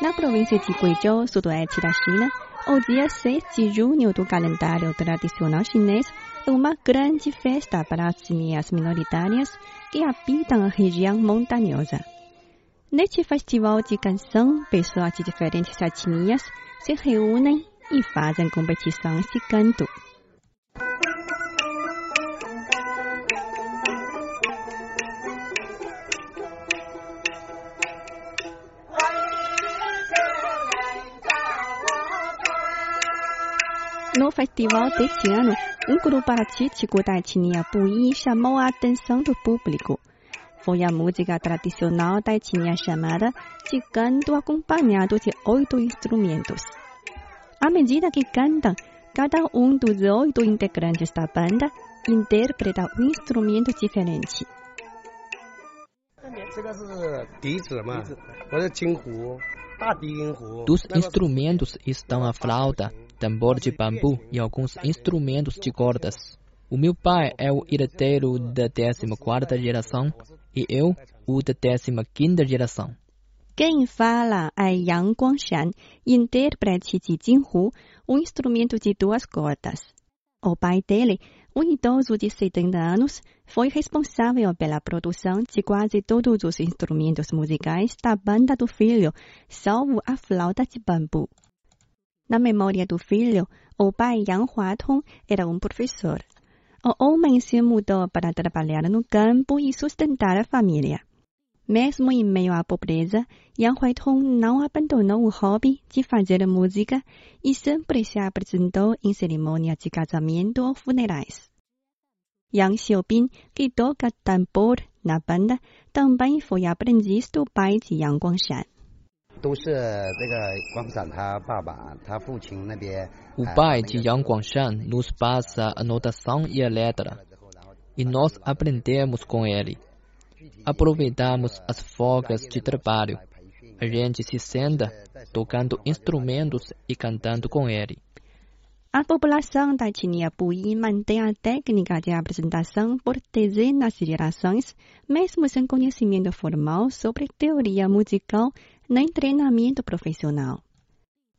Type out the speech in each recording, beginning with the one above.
Na província de Guizhou, sudoeste da China, o dia 6 de junho do calendário tradicional chinês é uma grande festa para as etnias minoritárias que habitam a região montanhosa. Neste festival de canção, pessoas de diferentes etnias se reúnem e fazem competições de canto. No festival deste ano, um grupo artístico da etnia Puyi chamou a atenção do público. Foi a música tradicional da etnia chamada de canto acompanhado de oito instrumentos. À medida que cantam, cada um dos oito integrantes da banda interpreta um instrumento diferente. 这个是笛子嘛，或者金胡、大低音胡。 Dos instrumentos estão a flauta, tambor de bambu e alguns instrumentos de cordas. O meu pai é o herdeiro da 14ª geração e eu o da 15ª geração. Quem fala é Yang Guangshan, intérprete de jinhu, um instrumento de duas cordas. O pai dele, um idoso de 70 anos, foi responsável pela produção de quase todos os instrumentos musicais da banda do filho, salvo a flauta de bambu. Na memória do filho, o pai Yang Huatong era um professor. O homem se mudou para trabalhar no campo e sustentar a família. Mesmo em meio à pobreza, Yang Huitong não abandonou o hobby de fazer música e sempre se apresentou em cerimônias de casamento ou funerais. Yang Xiaobin, que toca tambor na banda, também foi aprendiz do pai de Yang Guangshan. 都是这个光闪他爸爸、他父亲那边。 O 呃 pai 那 de 个 Yang Guangshan nos passa a notação e a letra, e nós aprendemos com ele. Aproveitamos as folgas de trabalho. A gente se senta tocando instrumentos e cantando com ele. A população da etnia Puyi mantém a técnica de apresentação por dezenas de gerações, mesmo sem conhecimento formal sobre teoria musical nem treinamento profissional.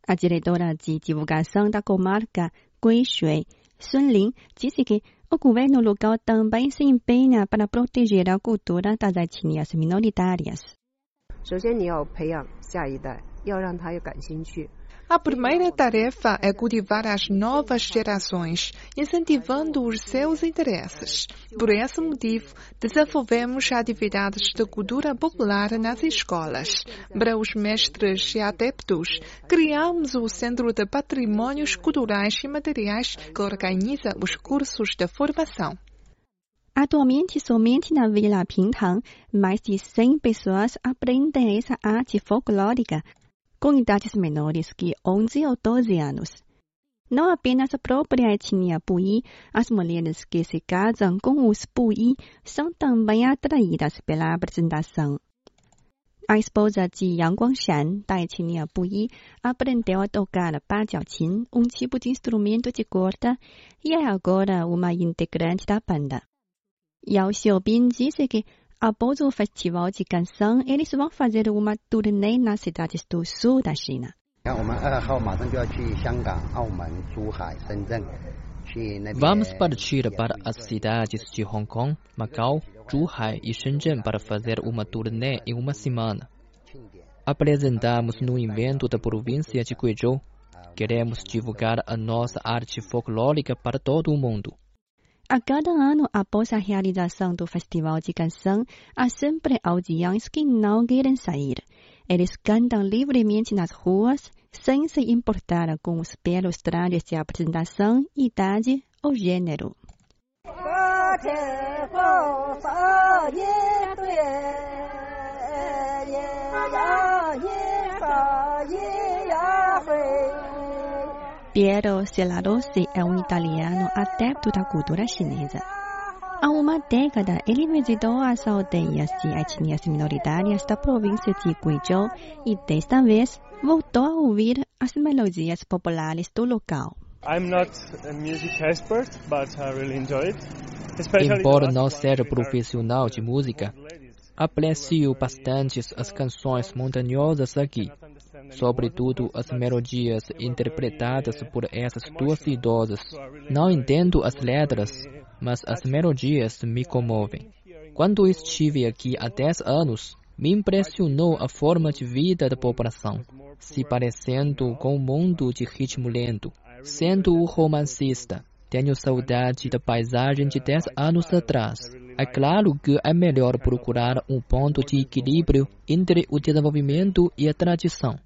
A diretora de divulgação da comarca Guishui, Sun Lin, disse que o governo local também se empenha para proteger a cultura das etnias minoritárias. 首先，你要培养下一代，要让他有感兴趣。 A primeira tarefa é cultivar as novas gerações, incentivando os seus interesses. Por esse motivo, desenvolvemos atividades de cultura popular nas escolas. Para os mestres e adeptos, criamos o Centro de Patrimônios Culturais e Materiais, que organiza os cursos de formação. Atualmente, somente na Vila Pintang, mais de 100 pessoas aprendem essa arte folclórica, com idades menores que 11 ou 12 anos. Não apenas a própria etnia Puyi, as mulheres que se casam com os Puyi são também atraídas pela apresentação. A esposa de Yang Guangshan, da etnia Puyi, aprendeu a tocar bajiaoqin, um tipo de instrumento de corda, e é agora uma integrante da banda. Yao Xiaobin disse que após o Festival de Canção, eles vão fazer uma turnê nas cidades do sul da China. Vamos partir para as cidades de Hong Kong, Macau, Zhuhai e Shenzhen para fazer uma turnê em uma semana. Apresentamos no evento da província de Guizhou. Queremos divulgar a nossa arte folclórica para todo o mundo. A cada ano, após a realização do Festival de Canção, há sempre audiões que não querem sair. Eles cantam livremente nas ruas, sem se importar com os belos trajes de apresentação, idade ou gênero. Piero Celarossi é um italiano adepto da cultura chinesa. Há uma década, ele visitou as aldeias de etnias minoritárias da província de Guizhou e, desta vez, voltou a ouvir as melodias populares do local. I'm not a music expert, but I really enjoy it. Embora não seja profissional de música, aprecio bastante as canções montanhosas aqui sobretudo as melodias interpretadas por essas duas idosas. Não entendo as letras, mas as melodias me comovem. Quando estive aqui há 10 anos, me impressionou a forma de vida da população, se parecendo com o mundo de ritmo lento. Sendo o romancista, tenho saudade da paisagem de 10 anos atrás. É claro que é melhor procurar um ponto de equilíbrio entre o desenvolvimento e a tradição.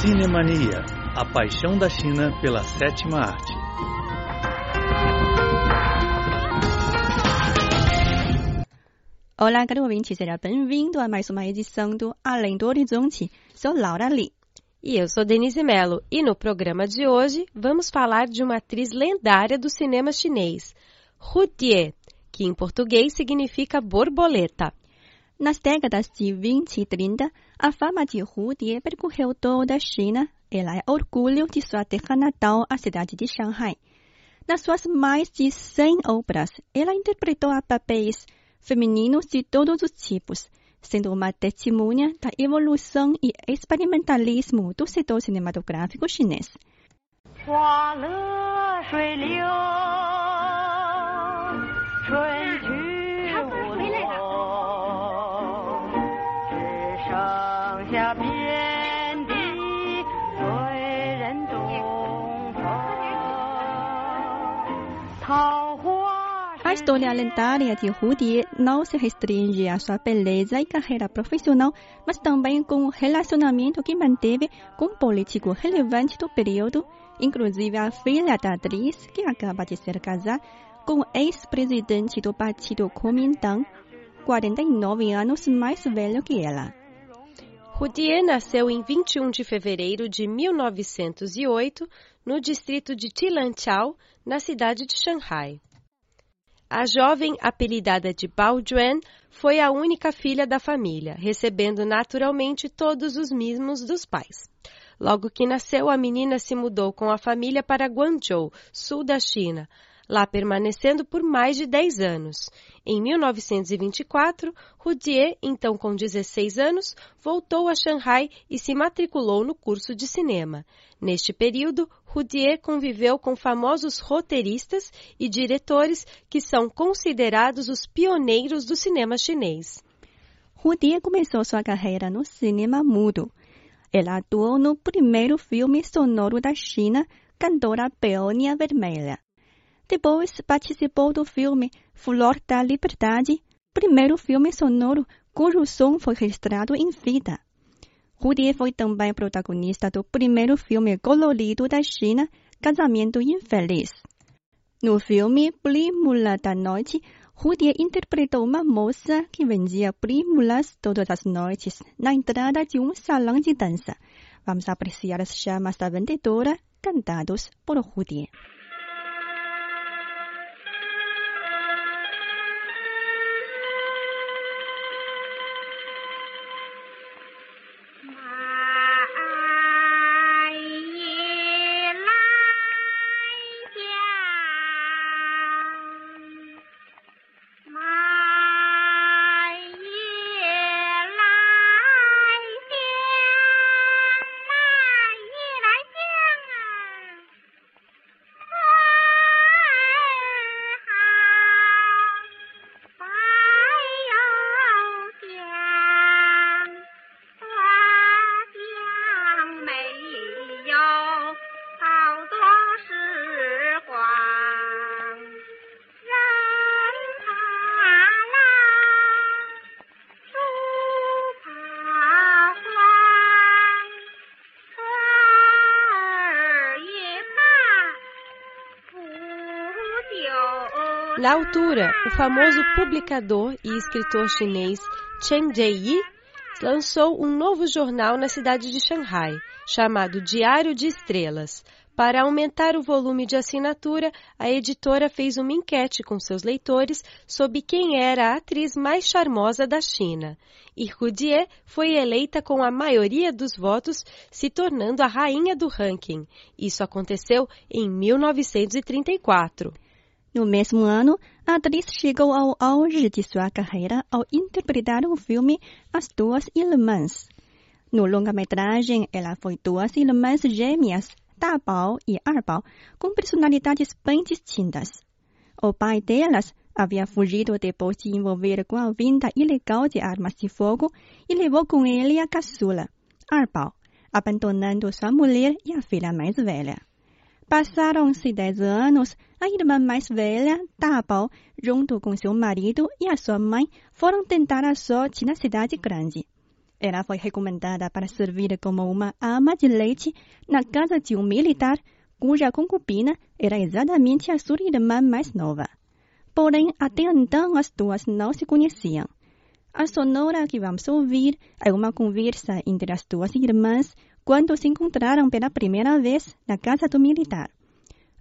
Cinemania, a paixão da China pela sétima arte. Olá, caro ouvinte, seja bem-vindo a mais uma edição do Além do Horizonte. Sou Laura Lee. E eu sou Denise Mello, e no programa de hoje vamos falar de uma atriz lendária do cinema chinês, Hu Tie, que em português significa borboleta. Nas décadas de 20 e 30, a fama de Hu Tie percorreu toda a China. Ela é orgulho de sua terra natal, a cidade de Shanghai. Nas suas mais de 100 obras, ela interpretou papéis femininos de todos os tipos, sendo uma testemunha da evolução e experimentalismo do setor cinematográfico chinês. A história lendária de Die não se restringe à sua beleza e carreira profissional, mas também com o relacionamento que manteve com um político relevante do período, inclusive a filha da atriz, que acaba de ser casada com o ex-presidente do partido Kuomintang, 49 anos mais velho que ela. Hu Die nasceu em 21 de fevereiro de 1908 no distrito de Tilanchao, na cidade de Shanghai. A jovem, apelidada de Bao Juan, foi a única filha da família, recebendo naturalmente todos os mimos dos pais. Logo que nasceu, a menina se mudou com a família para Guangzhou, sul da China, lá permanecendo por mais de 10 anos. Em 1924, Rudier, então com 16 anos, voltou a Shanghai e se matriculou no curso de cinema. Neste período, Rudier conviveu com famosos roteiristas e diretores que são considerados os pioneiros do cinema chinês. Rudier começou sua carreira no cinema mudo. Ela atuou no primeiro filme sonoro da China, Cantora Peônia Vermelha. Depois participou do filme Flor da Liberdade, primeiro filme sonoro cujo som foi registrado em vida. Rudier foi também protagonista do primeiro filme colorido da China, Casamento Infeliz. No filme Prímula da Noite, Rudier interpretou uma moça que vendia prímulas todas as noites na entrada de um salão de dança. Vamos apreciar as chamas da vendedora cantados por Rudier. Na altura, o famoso publicador e escritor chinês Chen Jieyi lançou um novo jornal na cidade de Shanghai, chamado Diário de Estrelas. Para aumentar o volume de assinatura, a editora fez uma enquete com seus leitores sobre quem era a atriz mais charmosa da China. E Rudier foi eleita com a maioria dos votos, se tornando a rainha do ranking. Isso aconteceu em 1934. No mesmo ano, a atriz chegou ao auge de sua carreira ao interpretar o filme As Duas Irmãs. No longa-metragem, ela foi duas irmãs gêmeas, Da Bao e Ar Bao, com personalidades bem distintas. O pai delas havia fugido depois de envolver com a venda ilegal de armas de fogo e levou com ele a caçula, Ar Bao, abandonando sua mulher e a filha mais velha. Passaram-se dez anos, a irmã mais velha, Da Bao, junto com seu marido e a sua mãe, foram tentar a sorte na cidade grande. Ela foi recomendada para servir como uma ama de leite na casa de um militar, cuja concubina era exatamente a sua irmã mais nova. Porém, até então as duas não se conheciam. A sonora que vamos ouvir é uma conversa entre as duas irmãs quando se encontraram pela primeira vez na casa do militar.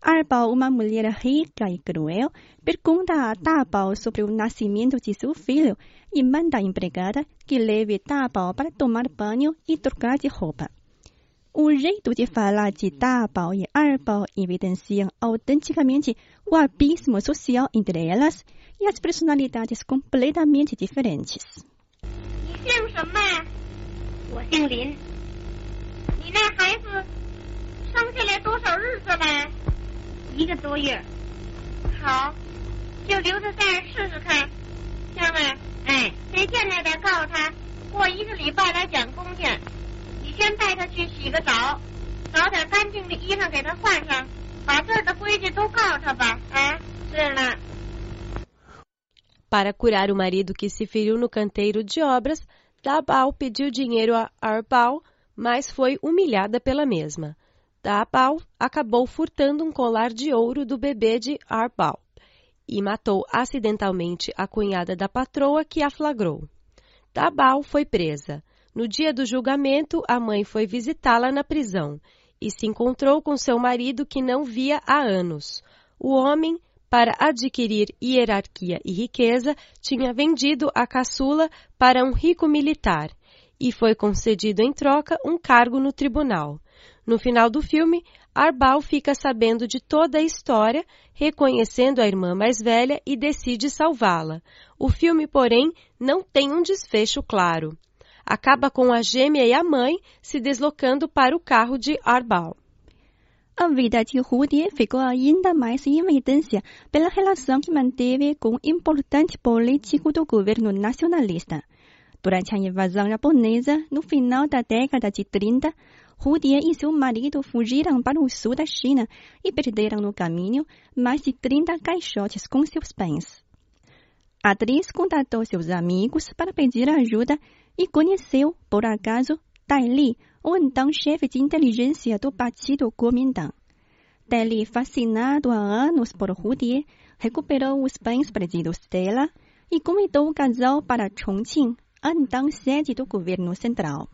Arbal, uma mulher rica e cruel, pergunta a Dabao sobre o nascimento de seu filho e manda a empregada que leve Dabao para tomar banho e trocar de roupa. O jeito de falar de Dabao e Arbal evidenciam autenticamente o abismo social entre elas e as personalidades completamente diferentes. 你姓什么呀？我姓林。 你那孩子生下来多少日子了？一个多月。好，就留在这儿试试看。香儿，哎，谁见来的告诉他，过一个礼拜来讲工去。你先带他去洗个澡，找点干净的衣裳给他换上，把这儿的规矩都告诉他吧。啊，是了。Para curar o marido que se feriu no canteiro de obras, Dabao pediu dinheiro a Arbal, mas foi humilhada pela mesma. Dabao acabou furtando um colar de ouro do bebê de Arbal e matou acidentalmente a cunhada da patroa que a flagrou. Dabao foi presa. No dia do julgamento, a mãe foi visitá-la na prisão e se encontrou com seu marido que não via há anos. O homem, para adquirir hierarquia e riqueza, tinha vendido a caçula para um rico militar e foi concedido em troca um cargo no tribunal. No final do filme, Arbal fica sabendo de toda a história, reconhecendo a irmã mais velha e decide salvá-la. O filme, porém, não tem um desfecho claro. Acaba com a gêmea e a mãe se deslocando para o carro de Arbal. A vida de Rudy ficou ainda mais em evidência pela relação que manteve com um importante político do governo nacionalista. Durante a invasão japonesa, no final da década de 30, Rudy e seu marido fugiram para o sul da China e perderam no caminho mais de 30 caixotes com seus bens. A atriz contatou seus amigos para pedir ajuda e conheceu, por acaso, Dai Li, o então chefe de inteligência do Partido Kuomintang. Dai Li, fascinado há anos por Rudy, recuperou os bens perdidos dela e convidou o casal para Chongqing, então sede do governo central.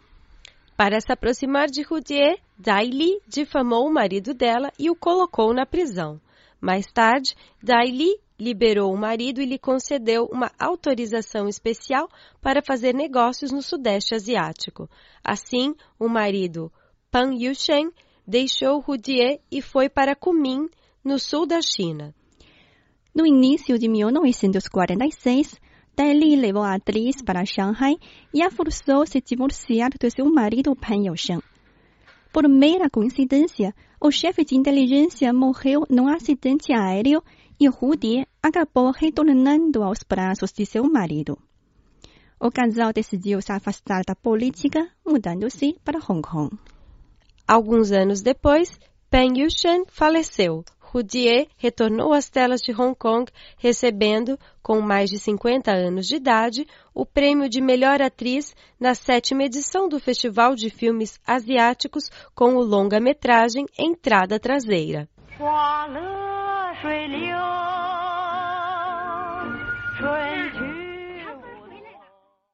Para se aproximar de Rudier, Dai Li difamou o marido dela e o colocou na prisão. Mais tarde, Dai Li liberou o marido e lhe concedeu uma autorização especial para fazer negócios no Sudeste Asiático. Assim, o marido, Pan Yushen, deixou Rudier e foi para Kunming, no sul da China. No início de 1946, Dai Li levou a atriz para Shanghai e a forçou a se divorciar do seu marido Pan Yousheng. Por mera coincidência, o chefe de inteligência morreu num acidente aéreo e Rudy acabou retornando aos braços de seu marido. O casal decidiu se afastar da política, mudando-se para Hong Kong. Alguns anos depois, Peng Yushen faleceu. Roudier retornou às telas de Hong Kong, recebendo, com mais de 50 anos de idade, o prêmio de melhor atriz na sétima edição do Festival de Filmes Asiáticos com o longa-metragem Entrada Traseira.